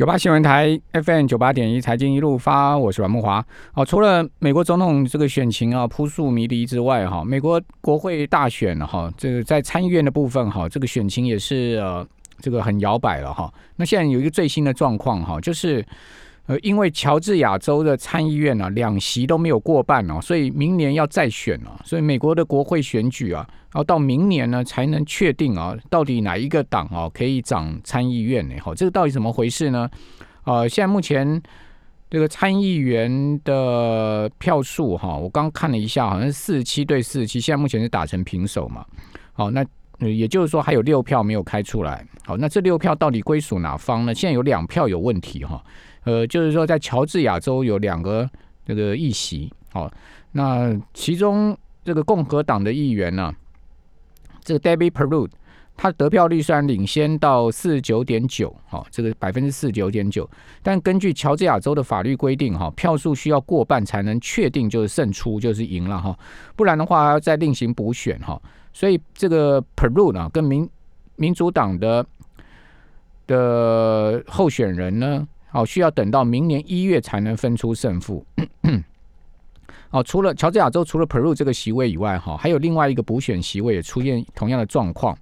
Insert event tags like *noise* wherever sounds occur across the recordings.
九八新闻台 FM 九八点一财经一路发，我是阮木华。好，除了美国总统这个选情啊扑朔迷离之外，哈，美国国会大选哈，这个在参议院的部分哈，这个选情也是呃这个很摇摆了哈。那现在有一个最新的状况哈，就是。呃，因为乔治亚州的参议院啊，两席都没有过半哦，所以明年要再选哦，所以美国的国会选举啊，要到明年呢才能确定啊，到底哪一个党哦可以掌参议院呢？哈，这个到底怎么回事呢？呃，现在目前这个参议员的票数哈，我刚看了一下，好像四十七对四十七，现在目前是打成平手嘛。好，那也就是说还有六票没有开出来。好，那这六票到底归属哪方呢？现在有两票有问题哈。呃，就是说，在乔治亚州有两个这个议席，哦，那其中这个共和党的议员呢，这个 Debbie Peru，他得票率虽然领先到四十九点九，哈，这个百分之四十九点九，但根据乔治亚州的法律规定，哈，票数需要过半才能确定就是胜出，就是赢了，哈，不然的话要再另行补选，哈，所以这个 Peru 呢，跟民民主党的的候选人呢。好，需要等到明年一月才能分出胜负。*clears throat* 哦，除了乔治亚州除了 Peru 这个席位以外，哈，还有另外一个补选席位也出现同样的状况，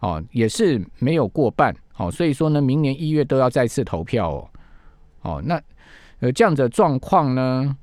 哦，也是没有过半。哦，所以说呢，明年一月都要再次投票哦。哦，那呃这样的状况呢，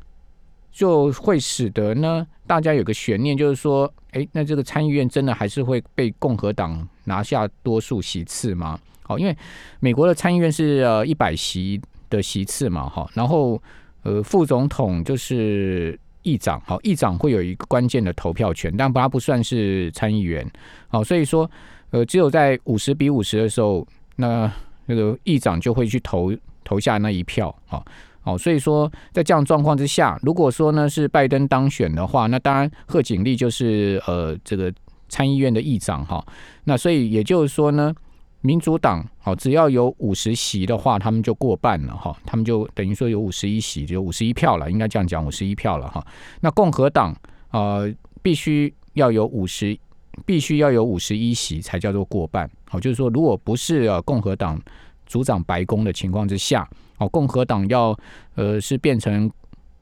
就会使得呢大家有个悬念，就是说，哎，那这个参议院真的还是会被共和党拿下多数席次吗？好，因为美国的参议院是呃一百席的席次嘛，哈，然后呃副总统就是议长，好，议长会有一个关键的投票权，但他不算是参议员，好，所以说呃只有在五十比五十的时候，那那个议长就会去投投下那一票，好，好，所以说在这样状况之下，如果说呢是拜登当选的话，那当然贺锦丽就是呃这个参议院的议长，哈，那所以也就是说呢。民主党好，只要有五十席的话，他们就过半了哈，他们就等于说有五十一席，就五十一票了，应该这样讲，五十一票了哈。那共和党啊，必须要有五十，必须要有五十一席才叫做过半。好，就是说，如果不是呃共和党主掌白宫的情况之下，哦，共和党要呃是变成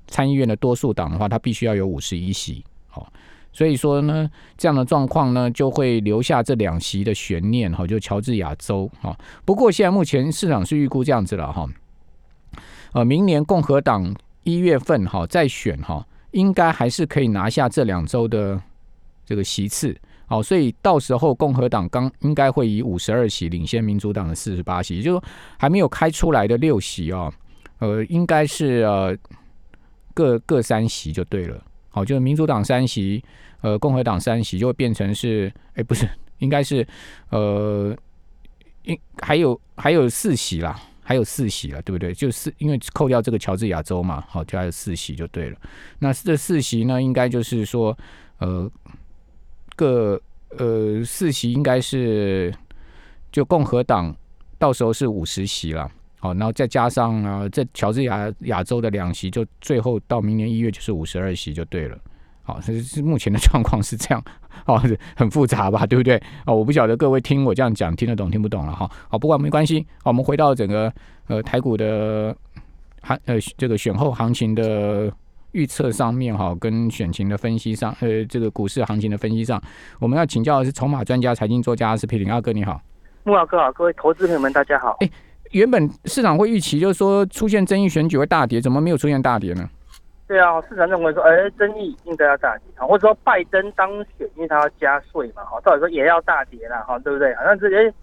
参议院的多数党的话，他必须要有五十一席。好。所以说呢，这样的状况呢，就会留下这两席的悬念哈，就乔治亚州哈。不过现在目前市场是预估这样子了哈，呃，明年共和党一月份哈再选哈，应该还是可以拿下这两周的这个席次。好，所以到时候共和党刚应该会以五十二席领先民主党的四十八席，也就是说还没有开出来的六席啊，呃，应该是呃各各三席就对了。好，就是民主党三席，呃，共和党三席，就会变成是，哎，不是，应该是，呃，应还有还有四席啦，还有四席了，对不对？就是因为扣掉这个乔治亚州嘛，好，就还有四席就对了。那这四席呢，应该就是说，呃，各呃四席应该是就共和党到时候是五十席了。好，然后再加上啊，这乔治亚亚洲的两席，就最后到明年一月就是五十二席就对了。好，是是目前的状况是这样，哦，很复杂吧，对不对？哦，我不晓得各位听我这样讲听得懂听不懂了哈。好，不管没关系，我们回到整个呃台股的行呃这个选后行情的预测上面哈，跟选情的分析上，呃，这个股市行情的分析上，我们要请教的是筹码专家、财经作家是皮林阿哥，你好，木老哥好，各位投资朋友们大家好。哎。原本市场会预期，就是说出现争议选举会大跌，怎么没有出现大跌呢？对啊，市场认为说，哎，争议应该要大跌，或者说拜登当选，因为他要加税嘛，哈，照理说也要大跌了，哈，对不对？好像这些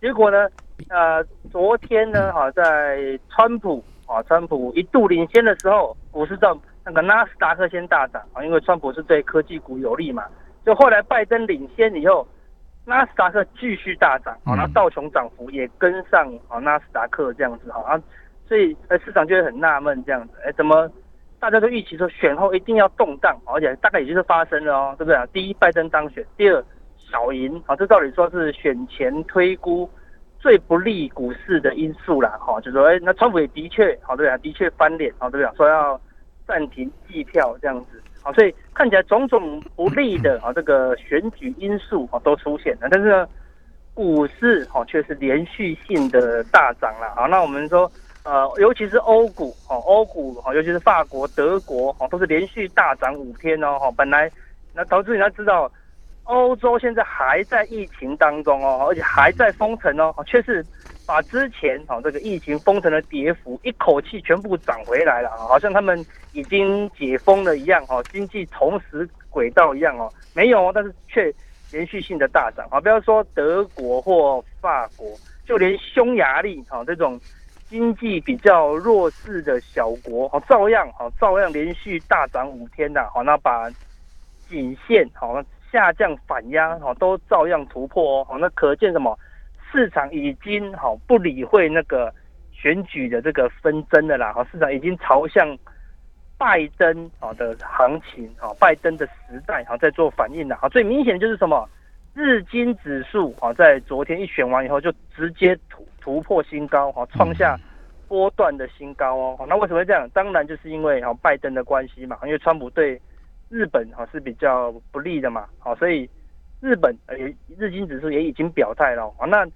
结果呢，呃，昨天呢，哈，在川普啊，川普一度领先的时候，股市在那个纳斯达克先大涨啊，因为川普是对科技股有利嘛，就后来拜登领先以后。纳斯达克继续大涨，好，那道琼涨幅也跟上，好，纳斯达克这样子，好，啊，所以呃市场就会很纳闷这样子，哎，怎么大家都预期说选后一定要动荡，而且大概也就是发生了哦，对不对啊？第一，拜登当选；第二，小赢，好，这照理说是选前推估最不利股市的因素啦，哈，就说哎，那川普也的确，好，对啊，的确翻脸，好，对不对？说要暂停计票这样子。好，所以看起来种种不利的 *clears throat* 啊，这个选举因素啊都出现了，但是呢，股市哈却是连续性的大涨了。好，那我们说呃，尤其是欧股哦，欧股哈，尤其是法国、德国哈，都是连续大涨五天哦哈。本来那投资人要知道，欧洲现在还在疫情当中哦，而且还在封城哦，却是把之前哈这个疫情封城的跌幅一口气全部涨回来了，好像他们已经解封了一样哈，经济重拾轨道一样哦，没有哦，但是却连续性的大涨啊！不要说德国或法国，就连匈牙利哈这种。经济比较弱势的小国，好，照样好，照样连续大涨五天的，好，那把颈线好下降反压，好，都照样突破哦，好，那可见什么？市场已经好不理会那个选举的这个纷争的啦，好，市场已经朝向拜登好的行情，啊，拜登的时代好在做反应了，啊，最明显的就是什么？日经指数好在昨天一选完以后就直接突。突破新高哈，创下波段的新高哦。那为什么会这样？当然就是因为哈拜登的关系嘛，因为川普对日本哈是比较不利的嘛。好，所以日本呃日经指数也已经表态了。啊，那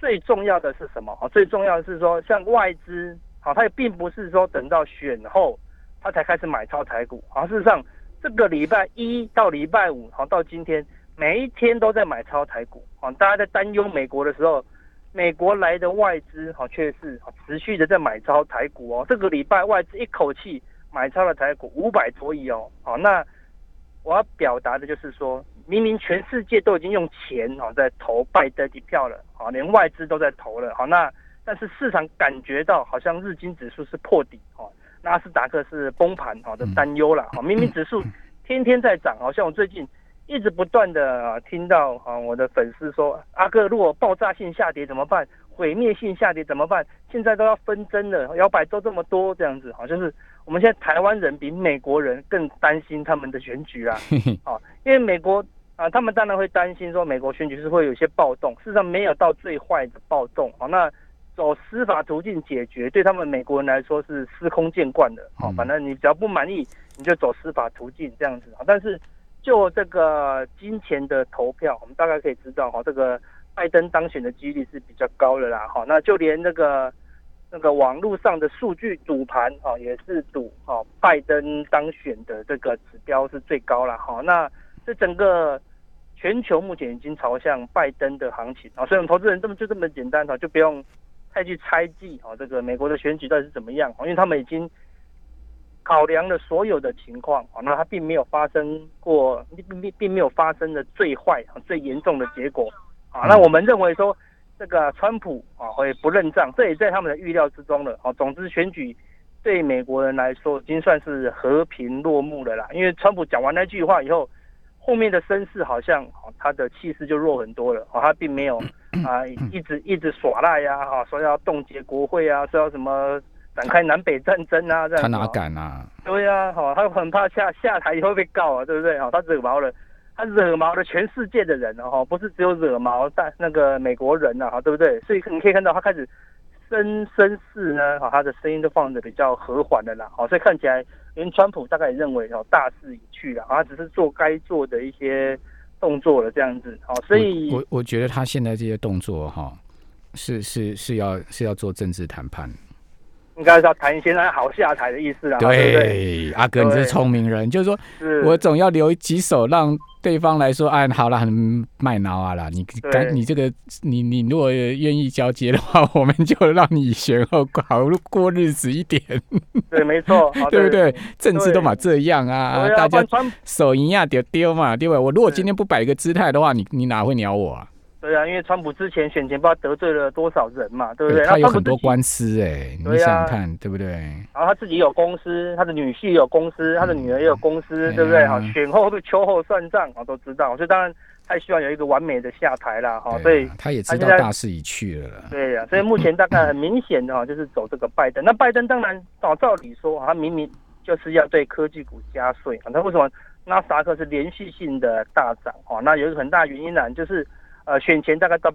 最重要的是什么？啊，最重要的是说，像外资好，它也并不是说等到选后它才开始买超台股。啊，事实上这个礼拜一到礼拜五好到今天，每一天都在买超台股。啊，大家在担忧美国的时候。美国来的外资好，却是持续的在买超台股哦。这个礼拜外资一口气买超了台股五百多亿哦。好，那我要表达的就是说，明明全世界都已经用钱哦在投拜登的票了，好，连外资都在投了。好，那但是市场感觉到好像日经指数是破底哦，纳斯达克是崩盘好的担忧了。好，*laughs* 明明指数天天在涨，好像我最近。一直不断的听到啊，我的粉丝说，阿哥，如果爆炸性下跌怎么办？毁灭性下跌怎么办？现在都要纷争了，摇摆州这么多，这样子，好像是我们现在台湾人比美国人更担心他们的选举啊，啊，*laughs* 因为美国啊，他们当然会担心说美国选举是会有些暴动，事实上没有到最坏的暴动，好，那走司法途径解决，对他们美国人来说是司空见惯的，好，反正你只要不满意，你就走司法途径这样子，但是。就这个金钱的投票，我们大概可以知道哈，这个拜登当选的几率是比较高的啦哈。那就连那个那个网络上的数据赌盘哈，也是赌哈拜登当选的这个指标是最高了哈。那这整个全球目前已经朝向拜登的行情啊，所以我们投资人这么就这么简单哈，就不用太去猜忌哈这个美国的选举到底是怎么样因为他们已经。考量了所有的情况啊，那它并没有发生过，并并并没有发生的最坏、最严重的结果啊。那我们认为说，这个川普啊会不认账，这也在他们的预料之中了啊。总之，选举对美国人来说已经算是和平落幕了啦。因为川普讲完那句话以后，后面的声势好像他的气势就弱很多了哦。他并没有啊一直一直耍赖呀，哈，说要冻结国会啊，说要什么。展开南北战争啊，这样他哪敢啊？对呀，哈，他很怕下下台以后被告啊，对不对？哈，他惹毛了，他惹毛了全世界的人了，哈，不是只有惹毛但那个美国人呐，哈，对不对？所以你可以看到他开始声声势呢，哈，他的声音都放的比较和缓的啦，好，所以看起来连川普大概也认为哦，大势已去了，他只是做该做的一些动作了，这样子，好，所以我我觉得他现在这些动作，哈，是是是要是要做政治谈判。应该是要谈现在好下台的意思啊。对，阿哥你是聪明人，就是说我总要留几手让对方来说，哎，好了，很卖脑啊啦，你赶你这个，你你如果愿意交接的话，我们就让你选后好过日子一点。对，没错，*laughs* 对不对？政治都嘛这样啊，大家手一样丢丢嘛，对吧？我如果今天不摆个姿态的话，你你哪会鸟我啊？对啊，因为川普之前选前不知道得罪了多少人嘛，对不对？他有很多官司哎，你想想看，对不对？然后他自己有公司，他的女婿有公司，他的女儿也有公司，对不对？哈，选后会秋后算账，啊，都知道。所以当然他希望有一个完美的下台啦，哈。所以他也知道大势已去了。对呀，所以目前大概很明显的哈，就是走这个拜登。那拜登当然照照理说，他明明就是要对科技股加税啊。那为什么纳斯达克是连续性的大涨？哈，那有一个很大原因呢，就是。呃，选前大概到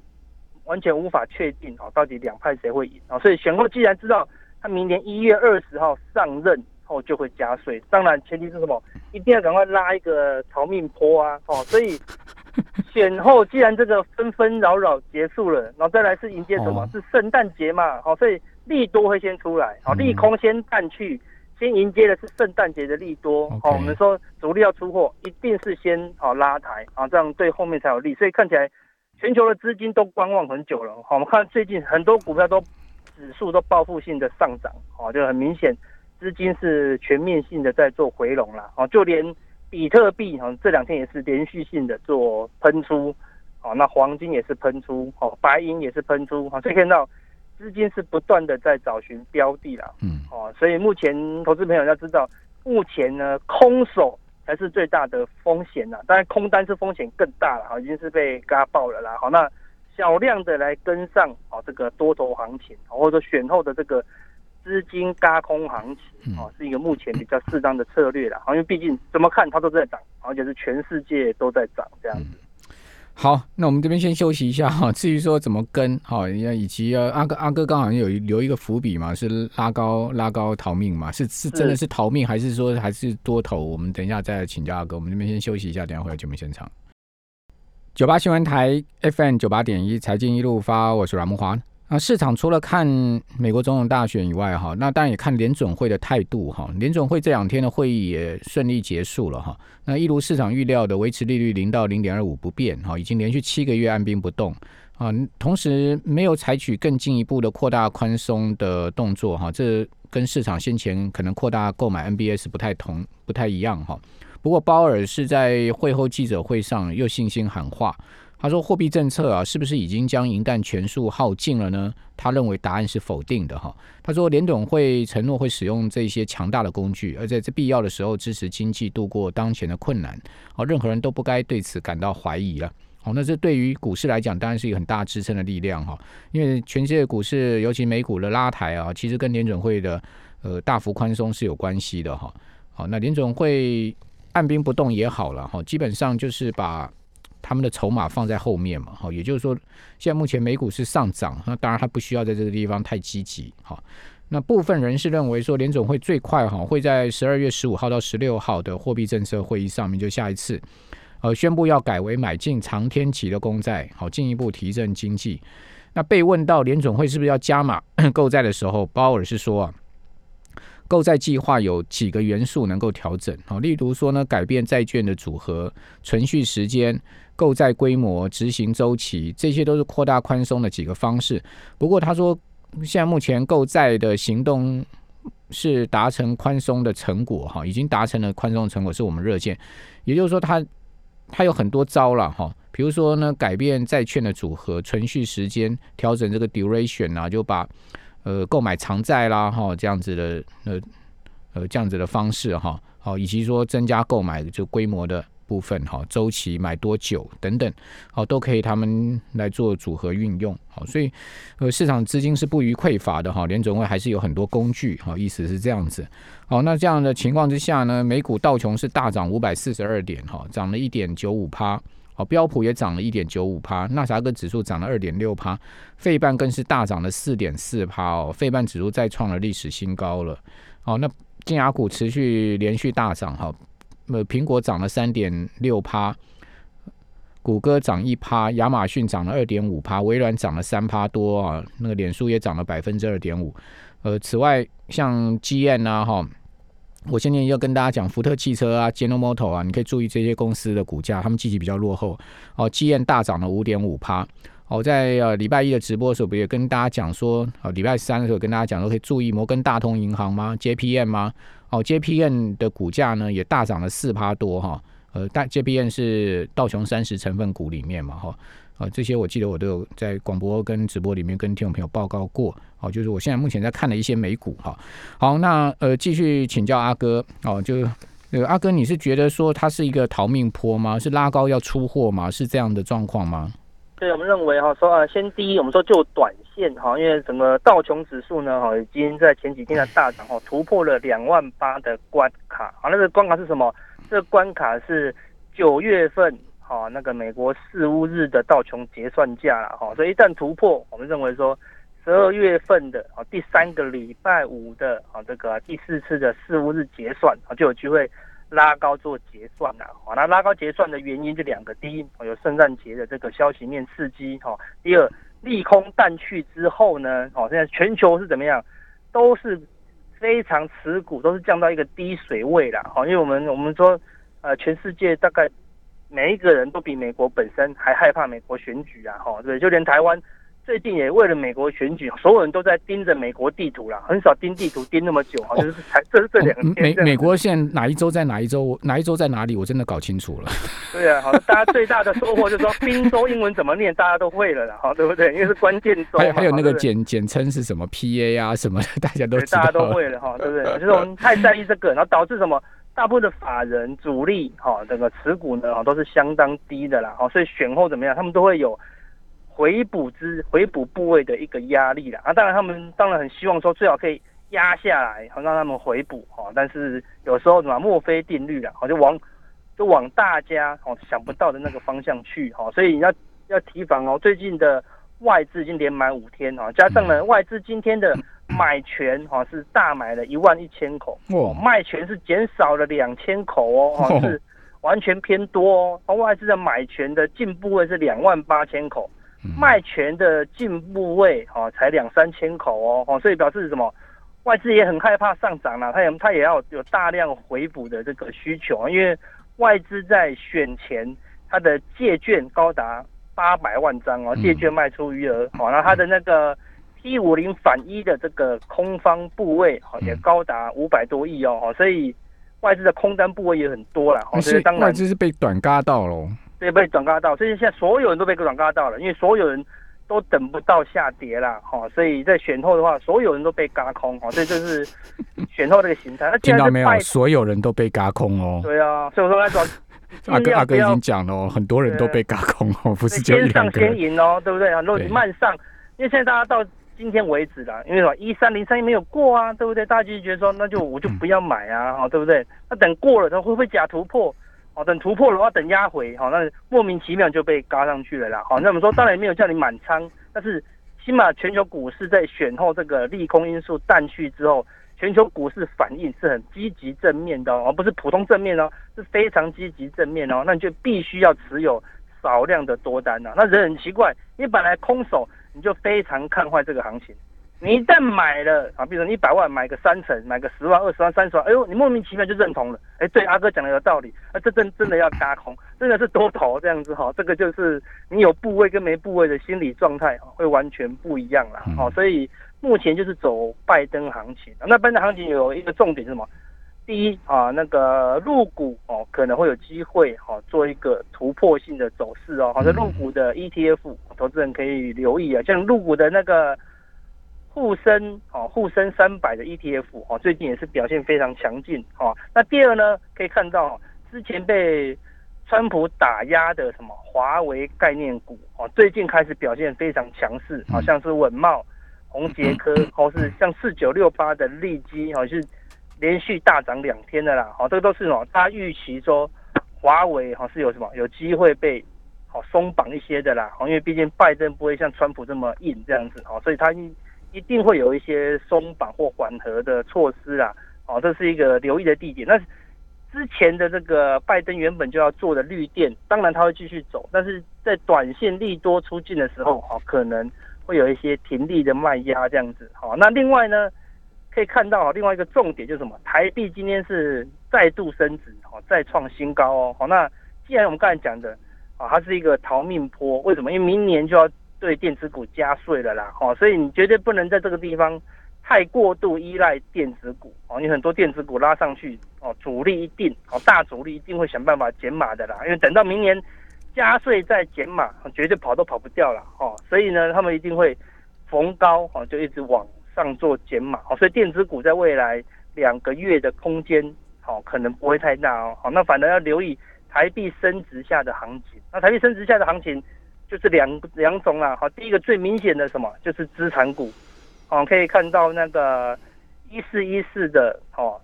完全无法确定哦，到底两派谁会赢啊？所以选后既然知道他明年一月二十号上任后就会加税，当然前提是什么？一定要赶快拉一个逃命坡啊！哦，所以 *laughs* 选后既然这个纷纷扰扰结束了，然后再来是迎接什么？是圣诞节嘛？好，所以利多会先出来，好，利空先淡去，先迎接的是圣诞节的利多，好，我们说主力要出货，一定是先好拉抬，啊，这样对后面才有利，所以看起来全球的资金都观望很久了，好，我们看最近很多股票都指数都报复性的上涨，哦，就很明显资金是全面性的在做回笼了，哦，就连比特币哈这两天也是连续性的做喷出，哦，那黄金也是喷出，哦，白银也是喷出，哦，所以看到。资金是不断的在找寻标的啦，嗯，哦，所以目前投资朋友要知道，目前呢空手才是最大的风险呐，当然空单是风险更大了，哈，已经是被嘎爆了啦，好，那小量的来跟上，哦，这个多头行情，或者说选后的这个资金嘎空行情，哦，是一个目前比较适当的策略啦，好，因为毕竟怎么看它都在涨，而且是全世界都在涨这样子。好，那我们这边先休息一下哈。至于说怎么跟哈，以及呃阿哥阿哥刚好像有留一个伏笔嘛，是拉高拉高逃命嘛，是是真的是逃命，还是说还是多头？我们等一下再请教阿哥。我们这边先休息一下，等下回来节目现场。九八新闻台 FM 九八点一财经一路发，我是阮木华。啊，市场除了看美国总统大选以外，哈，那当然也看联准会的态度，哈。联准会这两天的会议也顺利结束了，哈。那一如市场预料的，维持利率零到零点二五不变，哈，已经连续七个月按兵不动，啊，同时没有采取更进一步的扩大宽松的动作，哈，这跟市场先前可能扩大购买 NBS 不太同，不太一样，哈。不过鲍尔是在会后记者会上又信心喊话。他说：“货币政策啊，是不是已经将银弹全数耗尽了呢？”他认为答案是否定的。哈，他说：“联总会承诺会使用这些强大的工具，而在这必要的时候支持经济度过当前的困难。哦，任何人都不该对此感到怀疑了。好，那这对于股市来讲，当然是一个很大支撑的力量哈。因为全世界股市，尤其美股的拉抬啊，其实跟联准会的呃大幅宽松是有关系的哈。好，那联总会按兵不动也好了哈，基本上就是把。他们的筹码放在后面嘛，哈，也就是说，现在目前美股是上涨，那当然他不需要在这个地方太积极，好，那部分人士认为说，联总会最快哈会在十二月十五号到十六号的货币政策会议上面就下一次，呃，宣布要改为买进长天期的公债，好，进一步提振经济。那被问到联总会是不是要加码 *coughs* 购债的时候，鲍尔是说啊。购债计划有几个元素能够调整，好，例如说呢，改变债券的组合、存续时间、购债规模、执行周期，这些都是扩大宽松的几个方式。不过他说，现在目前购债的行动是达成宽松的成果，哈，已经达成了宽松的成果，是我们热见。也就是说，他他有很多招了，哈，比如说呢，改变债券的组合、存续时间、调整这个 duration 啊，就把。呃，购买长债啦，哈，这样子的，呃，呃，这样子的方式，哈，好，以及说增加购买就规模的部分，哈，周期买多久等等，好，都可以他们来做组合运用，好，所以呃，市场资金是不予匮乏的，哈，联总会还是有很多工具，哈，意思是这样子，好，那这样的情况之下呢，美股道琼是大涨五百四十二点，哈，涨了一点九五趴。好，标普也涨了一点九五趴，纳萨克指数涨了二点六趴，费半更是大涨了四点四趴哦，费半指数再创了历史新高了。好，那金牙股持续连续大涨哈，呃，苹果涨了三点六趴，谷歌涨一趴，亚马逊涨了二点五趴，微软涨了三趴多啊，那个脸书也涨了百分之二点五。呃，此外像 GM 啊哈。我今天要跟大家讲福特汽车啊，General Motor 啊，你可以注意这些公司的股价，他们积极比较落后。哦，G M 大涨了五点五趴。哦，在呃礼拜一的直播的时候，不也跟大家讲说，哦，礼拜三的时候跟大家讲说，可以注意摩根大通银行吗？J P M 吗？哦，J P M 的股价呢也大涨了四趴多哈。呃，大 J P M 是道琼三十成分股里面嘛哈。啊，这些我记得我都有在广播跟直播里面跟听众朋友报告过。好，就是我现在目前在看的一些美股哈。好，那呃继续请教阿哥哦，就呃阿哥，你是觉得说它是一个逃命坡吗？是拉高要出货吗？是这样的状况吗？对，我们认为哈，说啊，先第一，我们说就短线哈，因为整个道琼指数呢哈，已经在前几天的大涨哈，突破了两万八的关卡。好，那个关卡是什么？这个关卡是九月份。好，那个美国四五日的道琼结算价了哈，所以一旦突破，我们认为说十二月份的啊第三个礼拜五的啊这个第四次的四五日结算啊就有机会拉高做结算了。好，那拉高结算的原因就两个，第一有圣诞节的这个消息面刺激哈，第二利空淡去之后呢，哦，现在全球是怎么样，都是非常持股都是降到一个低水位了，哈，因为我们我们说，呃，全世界大概每一个人都比美国本身还害怕美国选举啊，哈，对，就连台湾。最近也为了美国选举，所有人都在盯着美国地图啦，很少盯地图盯那么久，好像是才这是这两天。美美国现在哪一周在哪一周，哪一周在哪里，我真的搞清楚了。对啊，好，大家最大的收获就是说，宾州英文怎么念，大家都会了啦，哈，对不对？因为是关键州。还有还有那个简简称是什么 PA 啊什么，大家都大家都会了哈，对不对？就是我们太在意这个，然后导致什么？大部分的法人主力哈，整个持股呢哈都是相当低的啦，好，所以选后怎么样？他们都会有。回补之回补部位的一个压力啦，啊，当然他们当然很希望说最好可以压下来，好让他们回补哈，但是有时候什么墨菲定律啦，好就往就往大家哦想不到的那个方向去哈，所以你要要提防哦，最近的外资已经连买五天哦，加上呢外资今天的买权哈是大买了一万一千口，哦，卖权是减少了两千口哦，哈是完全偏多哦，外资的买权的进步位是两万八千口。卖权的进步位哦，才两三千口哦，哦，所以表示什么？外资也很害怕上涨了，他也他也要有大量回补的这个需求因为外资在选前，它的借券高达八百万张哦，借券卖出余额哦，那它的那个 T 五零反一的这个空方部位哈，也高达五百多亿哦，所以外资的空单部位也很多了，所以当然外资是被短嘎到喽。对，被短嘎到，所以现在所有人都被短嘎到了，因为所有人都等不到下跌了，哈，所以在选后的话，所有人都被嘎空，哈，所以这是 *laughs* 选后这个形态。听到没有？所有人都被嘎空哦。对啊，所以我说那种 *laughs* 阿哥阿哥已经讲了哦，很多人都被嘎空哦，不是就先上先赢哦，对不对？很多慢上，因为现在大家到今天为止啦，因为什么？一三零三没有过啊，对不对？大家就觉得说，那就我就不要买啊，哈，对不对？那等过了，它会不会假突破？哦，等突破的话，等压回，好，那莫名其妙就被嘎上去了啦。好，那我们说当然没有叫你满仓，但是起码全球股市在选后这个利空因素淡去之后，全球股市反应是很积极正面的而，不是普通正面哦，是非常积极正面哦。那你就必须要持有少量的多单呐。那人很奇怪，你本来空手，你就非常看坏这个行情。你一旦买了啊，比如说一百万买个三成，买个十万、二十万、三十万，哎呦，你莫名其妙就认同了。哎，对，阿哥讲的有道理，啊，这真真的要嘎空，真的是多头这样子哈。这个就是你有部位跟没部位的心理状态会完全不一样啦。哦，所以目前就是走拜登行情。那拜登行情有一个重点是什么？第一啊，那个入股哦，可能会有机会哈，做一个突破性的走势哦。好像入股的 ETF，投资人可以留意啊，像入股的那个。沪深哦，沪深三百的 ETF 哦，最近也是表现非常强劲哦。那第二呢，可以看到之前被川普打压的什么华为概念股哦，最近开始表现非常强势，好像是稳茂、宏杰科，*clears throat* 或是像四九六八的利基哦，是连续大涨两天的啦。好，这个都是什么？他预期说华为哈是有什么有机会被好松绑一些的啦。哦，因为毕竟拜登不会像川普这么硬这样子哦，所以他。一一定会有一些松绑或缓和的措施啦，哦，这是一个留意的地点。那之前的这个拜登原本就要做的绿电，当然他会继续走，但是在短线利多出尽的时候，哦，可能会有一些停利的卖压这样子。好，那另外呢，可以看到另外一个重点就是什么？台币今天是再度升值，哦，再创新高哦。好，那既然我们刚才讲的，啊，它是一个逃命坡，为什么？因为明年就要。对电子股加税了啦，哦，所以你绝对不能在这个地方太过度依赖电子股哦，你很多电子股拉上去哦，主力一定哦，大主力一定会想办法减码的啦，因为等到明年加税再减码，绝对跑都跑不掉了哦，所以呢，他们一定会逢高哦就一直往上做减码哦，所以电子股在未来两个月的空间好可能不会太大哦，好，那反而要留意台币升值下的行情，那台币升值下的行情。就是两两种啦，好，第一个最明显的什么，就是资产股，哦，可以看到那个一四一四的哦，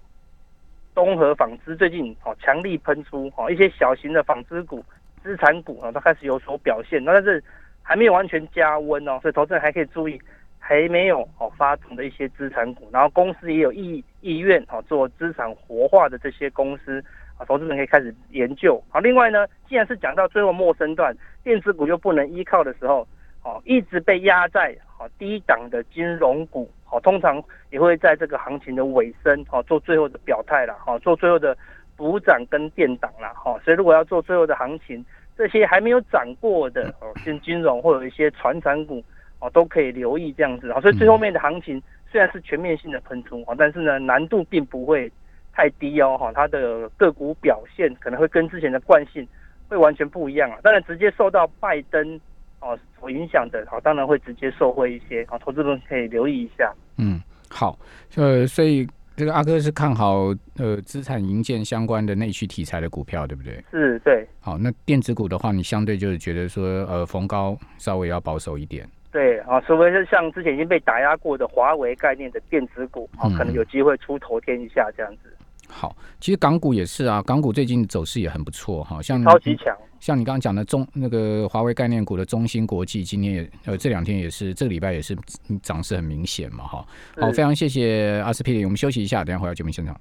东河纺织最近哦强力喷出，哦，一些小型的纺织股、资产股啊都开始有所表现，那但是还没有完全加温哦，所以投资人还可以注意还没有哦发动的一些资产股，然后公司也有意意愿哦做资产活化的这些公司啊。投资人可以开始研究好，另外呢，既然是讲到最后末生段，电子股又不能依靠的时候，哦，一直被压在好低档的金融股，好，通常也会在这个行情的尾声，好做最后的表态了，好做最后的补涨跟垫档了，好，所以如果要做最后的行情，这些还没有涨过的哦，像金融或者一些传产股，哦，都可以留意这样子，啊，所以最后面的行情虽然是全面性的喷出，啊，但是呢难度并不会太低哦，哈，它的个股表现可能会跟之前的惯性会完全不一样啊，当然直接受到拜登。哦，所影响的，好，当然会直接受惠一些，好，投资人可以留意一下。嗯，好，呃，所以这个阿哥是看好呃资产营建相关的内需题材的股票，对不对？是，对。好，那电子股的话，你相对就是觉得说，呃，逢高稍微要保守一点。对，啊，除非是像之前已经被打压过的华为概念的电子股，啊，可能有机会出头天一下这样子。好，其实港股也是啊，港股最近走势也很不错，哈，像超级强。像你刚刚讲的中那个华为概念股的中芯国际，今天也呃这两天也是这个礼拜也是涨势很明显嘛，哈。好，非常谢谢阿司匹林，我们休息一下，等下回到节目现场。